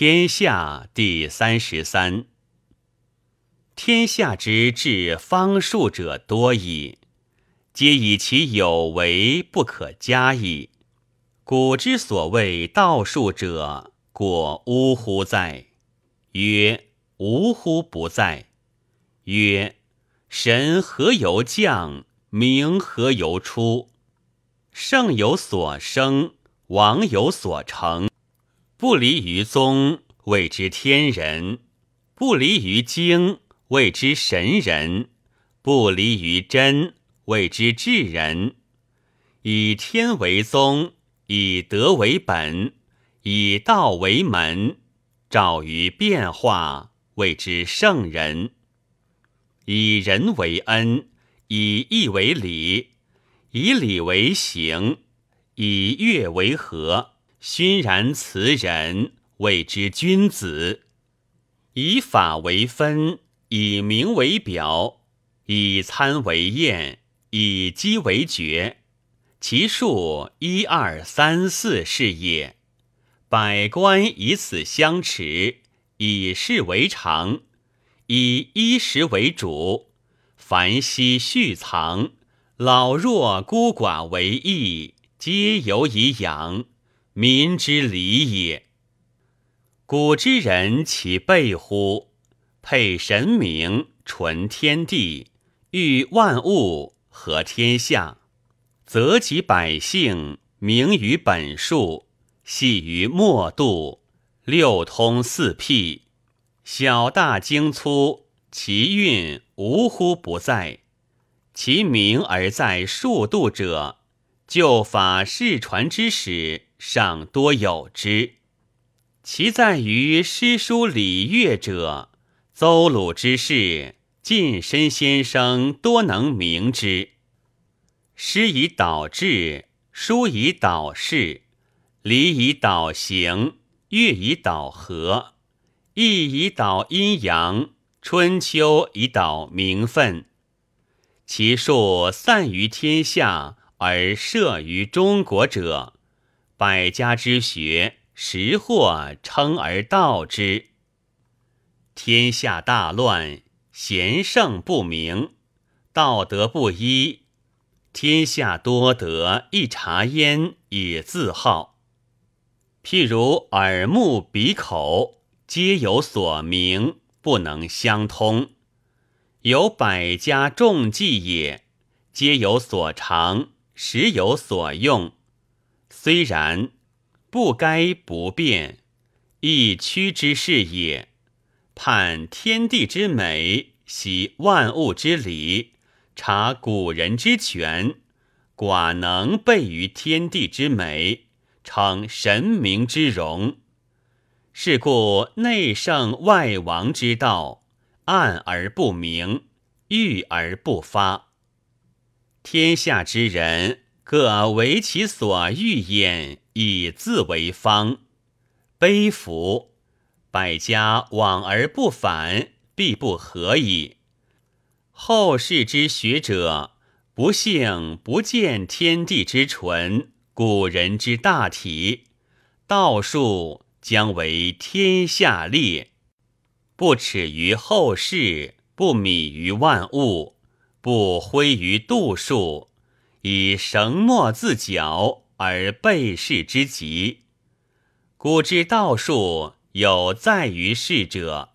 天下第三十三。天下之至方术者多矣，皆以其有为不可加矣。古之所谓道术者，果呜呼哉？曰：呜呼不在。曰：神何由降？名何由出？圣有所生，王有所成。不离于宗，谓之天人；不离于经，谓之神人；不离于真，谓之智人。以天为宗，以德为本，以道为门，照于变化，谓之圣人。以仁为恩，以义为礼，以礼为行，以乐为和。熏然辞人，谓之君子；以法为分，以名为表，以参为验，以机为决。其数一二三四是也。百官以此相持，以事为常，以衣食为主。凡息蓄藏，老弱孤寡为义，皆有以养。民之礼也。古之人其备乎？配神明，纯天地，育万物，和天下，则及百姓，明于本数，系于末度，六通四辟，小大精粗，其运无乎不在。其名而在数度者，旧法世传之始。尚多有之，其在于诗书礼乐者，邹鲁之士、近身先生多能明之。诗以导志，书以导事，礼以导行，乐以导和，易以导阴阳，春秋以导名分。其数散于天下而摄于中国者。百家之学，识货称而道之。天下大乱，贤圣不明，道德不一。天下多得一察焉以自好。譬如耳目鼻口，皆有所明，不能相通。有百家众技也，皆有所长，时有所用。虽然，不该不变，亦屈之事也。判天地之美，习万物之理，察古人之权，寡能备于天地之美，称神明之容。是故内圣外王之道，暗而不明，郁而不发。天下之人。各为其所欲焉，以自为方。悲服！百家往而不返，必不合矣。后世之学者，不幸不见天地之纯，古人之大体，道术将为天下裂。不耻于后世，不泯于万物，不挥于度数。以绳墨自绞而背世之极。古之道术有在于世者，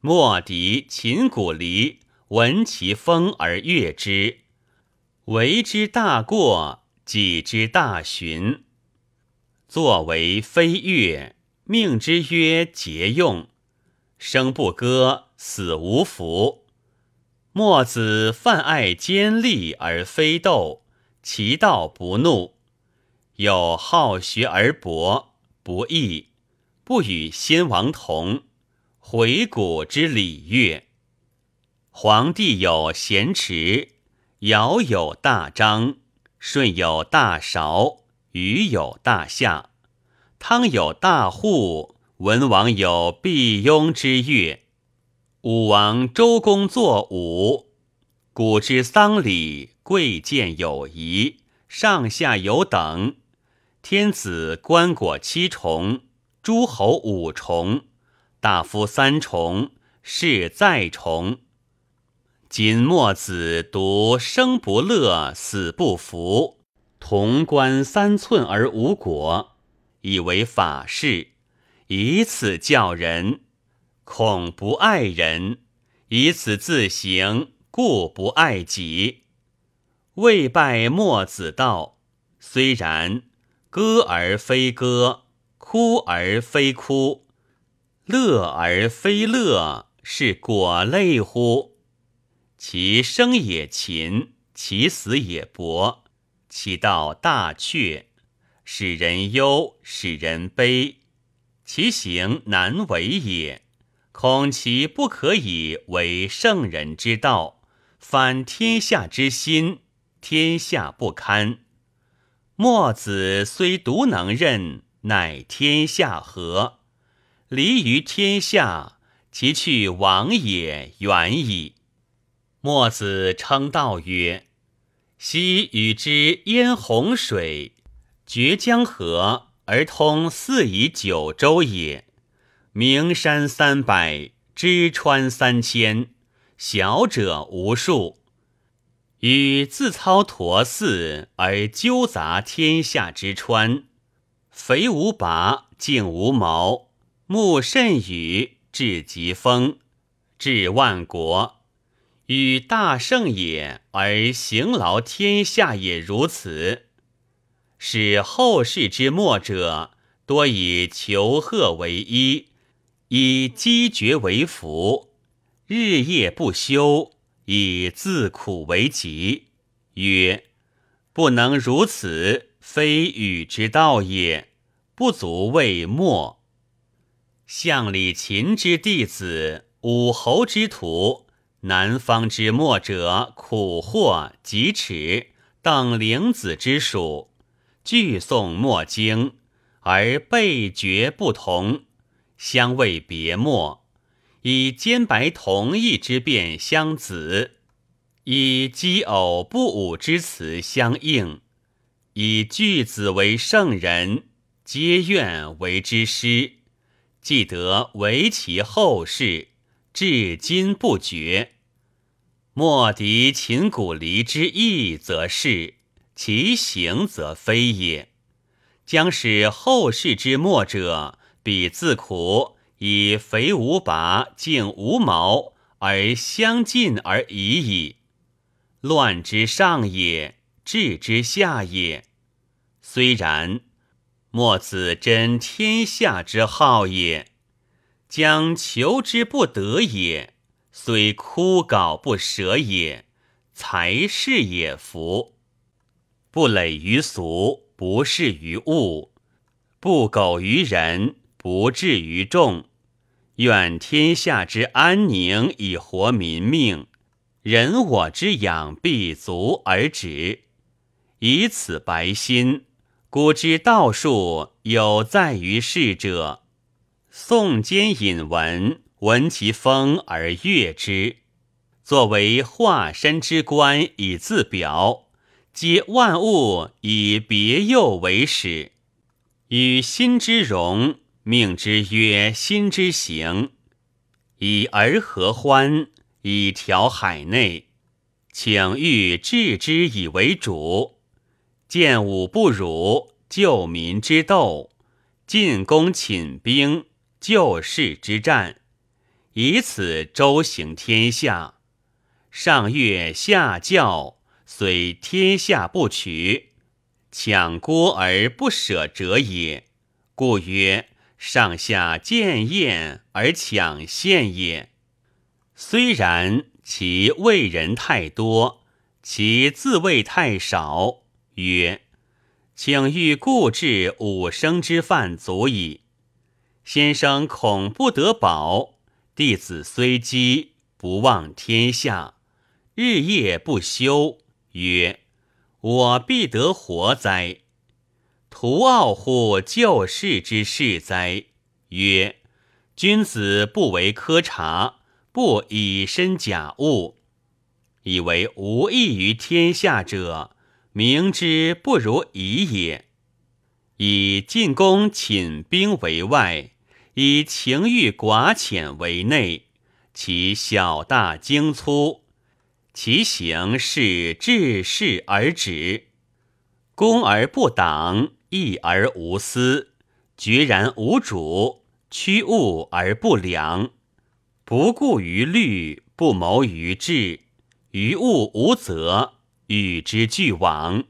莫敌秦古离，闻其风而悦之，为之大过，己之大循。作为非乐，命之曰节用，生不歌，死无福。墨子泛爱兼利而非斗。其道不怒，有好学而博，不义，不与先王同。回古之礼乐，皇帝有咸池，尧有大章，舜有大韶，禹有大夏，汤有大户，文王有毕庸之乐，武王周公作武。古之丧礼。贵贱有仪，上下有等。天子棺椁七重，诸侯五重，大夫三重，士再重。今墨子独生不乐，死不服，潼关三寸而无果，以为法事，以此教人，恐不爱人，以此自行，故不爱己。未拜墨子道，虽然，歌而非歌，哭而非哭，乐而非乐，是果类乎？其生也勤，其死也薄，其道大阙，使人忧，使人悲，其行难为也。恐其不可以为圣人之道，反天下之心，天下不堪。墨子虽独能任，乃天下和。离于天下，其去往也远矣。墨子称道曰：“昔与之淹洪水，绝江河而通四夷九州也。名山三百，支川三千，小者无数。与自操陀寺而纠杂天下之川，肥无拔，净无毛，木甚雨，至疾风，至万国。”与大圣也，而行劳天下也如此，使后世之末者多以求贺为衣，以积绝为服，日夜不休，以自苦为疾。曰：不能如此，非禹之道也，不足为末。项李秦之弟子，武侯之徒。南方之墨者，苦或疾齿等灵子之属，俱诵墨经，而背绝不同，相谓别墨。以兼白同义之辩相子，以奇偶不忤之词相应，以句子为圣人，皆愿为之师，既得为其后世，至今不绝。莫敌秦古离之意，则是；其行则非也。将使后世之末者，彼自苦，以肥无拔，净无毛，而相近而已矣。乱之上也，治之下也。虽然，墨子真天下之好也，将求之不得也。虽枯槁不舍也，才是也夫。不累于俗，不适于物，不苟于人，不至于众。愿天下之安宁，以活民命；人我之养，必足而止。以此白心，古之道术有在于世者。宋间引文。闻其风而悦之，作为化身之官以自表，皆万物以别幼为始，与心之容，命之曰心之行，以而合欢，以调海内，请欲治之以为主，见武不辱，救民之斗，进攻寝兵，救世之战。以此周行天下，上月下教，虽天下不取，抢郭而不舍者也。故曰：上下见厌而抢献也。虽然，其为人太多，其自谓太少。曰：请欲固治五生之饭足矣。先生恐不得保。弟子虽饥，不忘天下，日夜不休。曰：我必得活哉？徒傲乎救世之事哉？曰：君子不为苛察，不以身假物，以为无益于天下者，明之不如已也。以进攻寝兵为外，以情欲寡浅为内，其小大精粗，其行是治世而止，攻而不挡，义而无私，决然无主，屈物而不良，不顾于律，不谋于治，于物无责，与之俱往。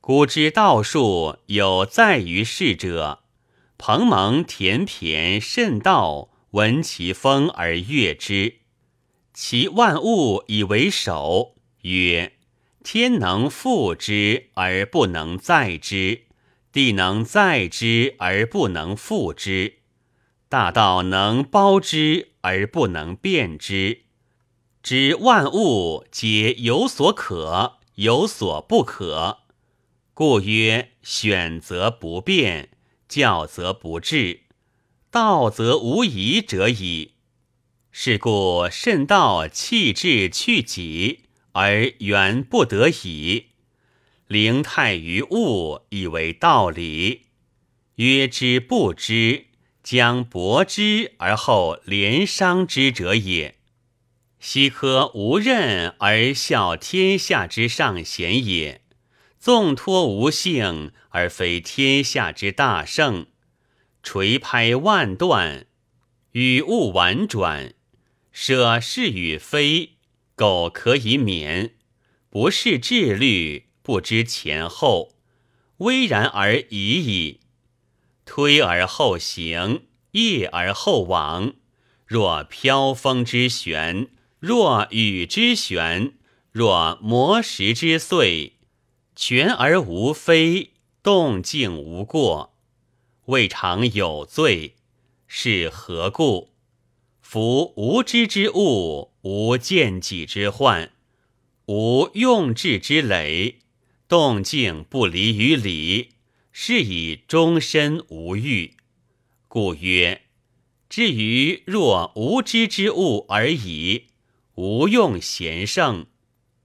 古之道术有在于世者，蓬蒙田骈甚道，闻其风而悦之。其万物以为首，曰：天能覆之而不能载之，地能载之而不能覆之，大道能包之而不能变之。知万物皆有所可，有所不可。故曰：选则不变，教则不治，道则无疑者矣。是故慎道弃智去己，而原不得已。灵态于物，以为道理。曰之不知，将博之而后怜伤之者也。奚科无任而效天下之上贤也？纵托无性，而非天下之大圣；垂拍万段，语物婉转，舍是与非，苟可以免。不是志虑，不知前后，微然而已矣。推而后行，业而后往。若飘风之旋，若雨之旋，若磨石之碎。全而无非，动静无过，未尝有罪，是何故？夫无知之物，无见己之患，无用智之累，动静不离于理，是以终身无欲。故曰：至于若无知之物而已，无用贤圣，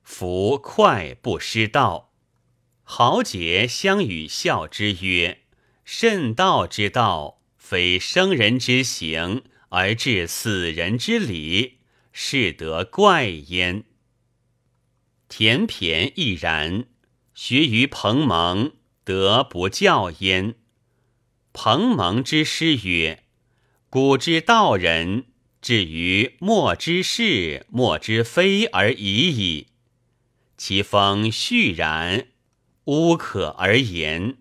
夫快不失道。豪杰相与笑之曰：“慎道之道，非生人之行而治死人之理，是得怪焉。”田骈亦然，学于彭蒙，得不教焉。彭蒙之诗曰：“古之道人，至于莫之是，莫之非而已矣。其风煦然。”无可而言，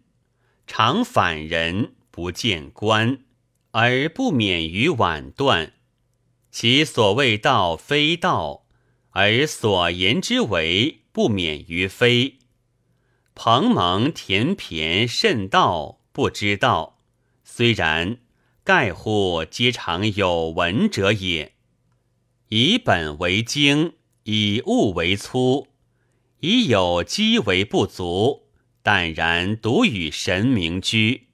常反人不见官，而不免于婉断。其所谓道非道，而所言之为不免于非。彭蒙田骈甚道不知道，虽然，盖乎皆常有闻者也。以本为精，以物为粗。以有机为不足，淡然独与神明居。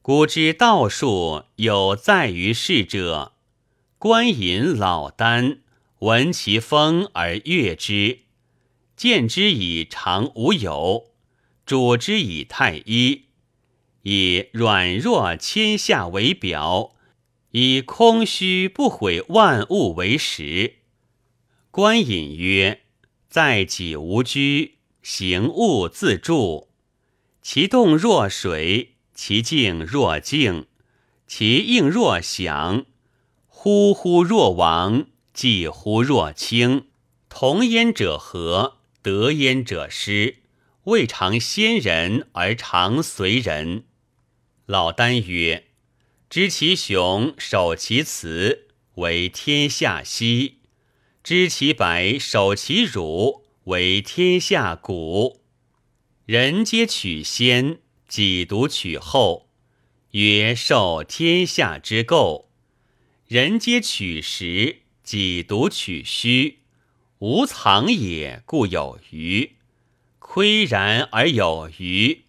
古之道术有在于世者，观隐老聃，闻其风而悦之，见之以常无有，主之以太一，以软弱谦下为表，以空虚不毁万物为实。观隐曰。在己无居，行物自助。其动若水，其静若静，其应若响。呼呼若亡，寂乎若清。同焉者和，得焉者失。未尝先人，而常随人。老聃曰：“知其雄，守其雌，为天下溪。”知其白，守其辱，为天下谷。人皆取先，己独取后，曰受天下之垢。人皆取实，己独取虚。无藏也，故有余；岿然而有余。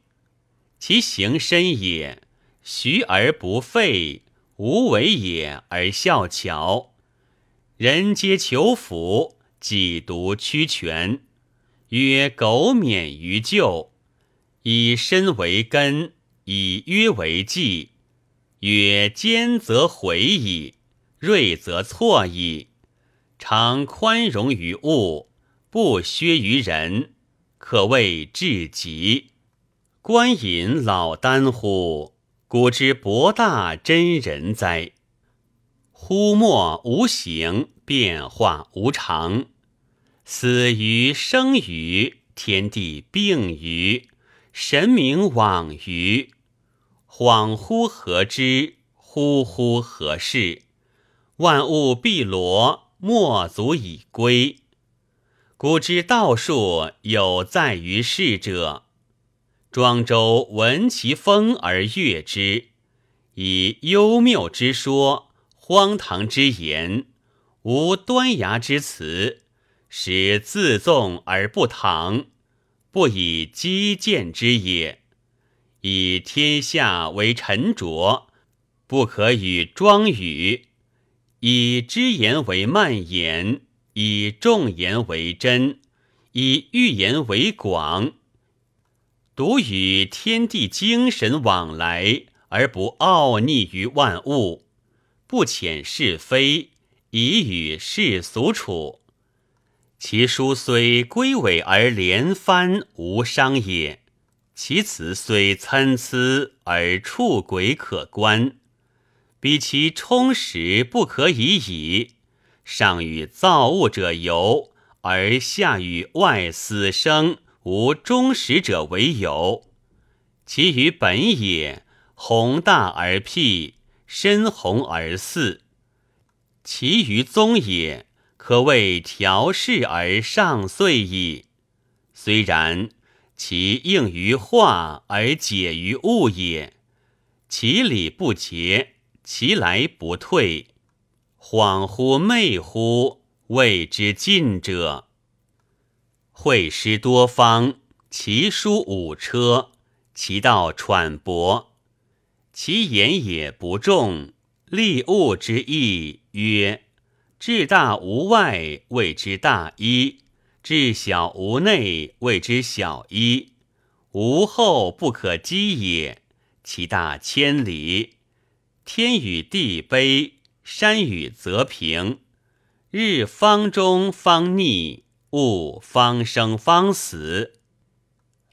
其行深也，徐而不废；无为也，而效巧。人皆求福，己独屈权。曰：苟免于咎，以身为根，以约为纪，曰坚则毁矣，锐则错矣。常宽容于物，不削于人，可谓至极。观隐老丹乎？古之博大真人哉！忽莫无形，变化无常。死于生于，天地并于，神明往于。恍惚何之？忽忽何事？万物毕罗，莫足以归。古之道术有在于世者。庄周闻其风而悦之，以幽谬之说，荒唐之言，无端崖之词，使自纵而不唐，不以击见之也。以天下为沉着，不可与庄语；以知言为蔓言，以众言为真，以寓言为广。独与天地精神往来，而不傲逆于万物；不遣是非，以与世俗处。其书虽归尾而连帆，无伤也；其辞虽参差而触轨可观，比其充实不可以已。上与造物者游，而下与外死生。无忠实者为有，其于本也宏大而辟，深宏而肆；其于宗也可谓调适而上遂矣。虽然，其应于化而解于物也。其理不竭，其来不退，恍惚昧乎，谓之近者。会师多方，其书五车，其道喘薄，其言也不重。立物之意曰：至大无外，谓之大一；至小无内，谓之小一。无后不可击也。其大千里，天与地卑，山雨则平，日方中方逆。物方生方死，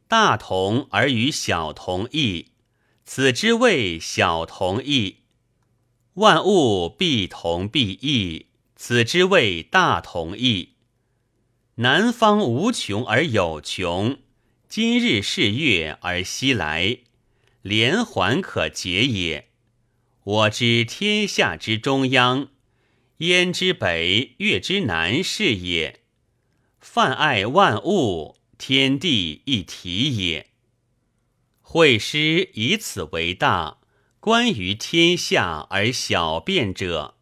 大同而与小同异，此之谓小同异；万物必同必异，此之谓大同异。南方无穷而有穷，今日是月而西来，连环可解也。我知天下之中央，燕之北，月之南是也。泛爱万物，天地一体也。会师以此为大，观于天下而小变者，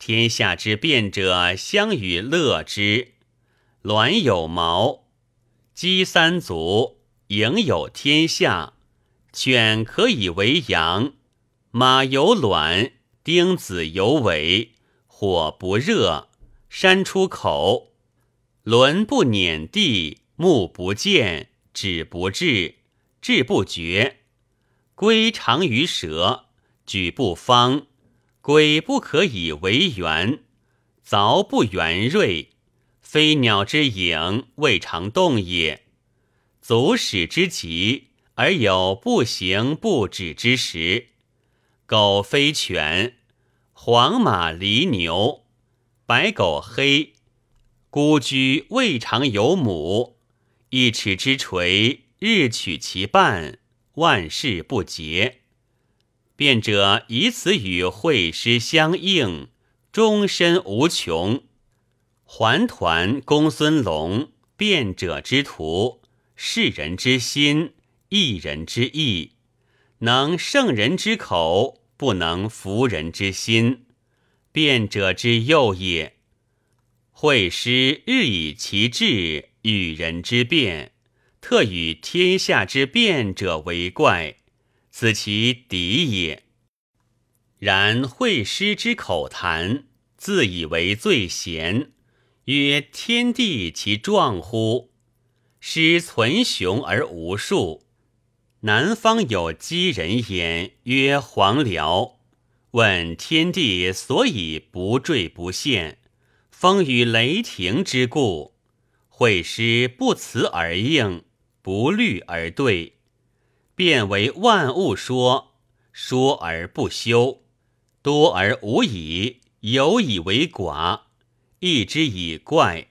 天下之变者，相与乐之。鸾有毛，鸡三足，盈有天下。犬可以为羊，马有卵，钉子有尾。火不热，山出口。轮不碾地，目不见，指不至，志不绝。龟长于蛇，举不方，鬼不可以为圆，凿不圆锐。飞鸟之影，未尝动也。足使之极，而有不行不止之时。狗非犬，黄马离牛，白狗黑。孤居未尝有母，一尺之锤，日取其半，万事不竭。辩者以此与会师相应，终身无穷。环团公孙龙，辩者之徒，世人之心，一人之意，能胜人之口，不能服人之心，辩者之右也。会师日以其志与人之辩，特与天下之辩者为怪，此其敌也。然会师之口谈，自以为最贤，曰天地其壮乎？师存雄而无数，南方有积人言，曰黄辽。问天地所以不坠不陷，风雨雷霆之故。会师不辞而应，不虑而对，变为万物说，说而不休，多而无以，有以为寡，义之以怪，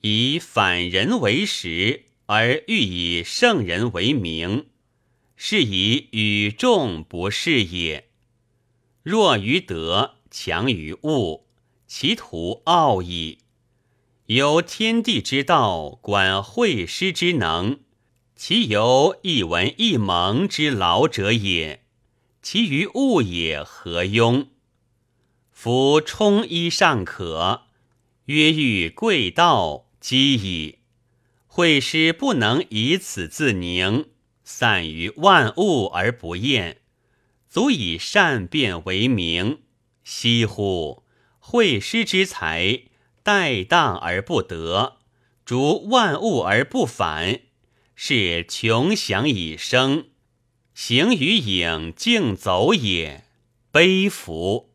以反人为实，而欲以圣人为名，是以与众不是也。弱于德，强于物，其徒傲矣。由天地之道，管会师之能，其由一文一蒙之劳者也。其余物也何庸？夫充衣尚可，曰欲贵道，积矣。会师不能以此自宁，散于万物而不厌。足以善辩为名，惜乎！会师之才，怠荡而不得，逐万物而不返，是穷享以生，行于影竞走也，悲夫！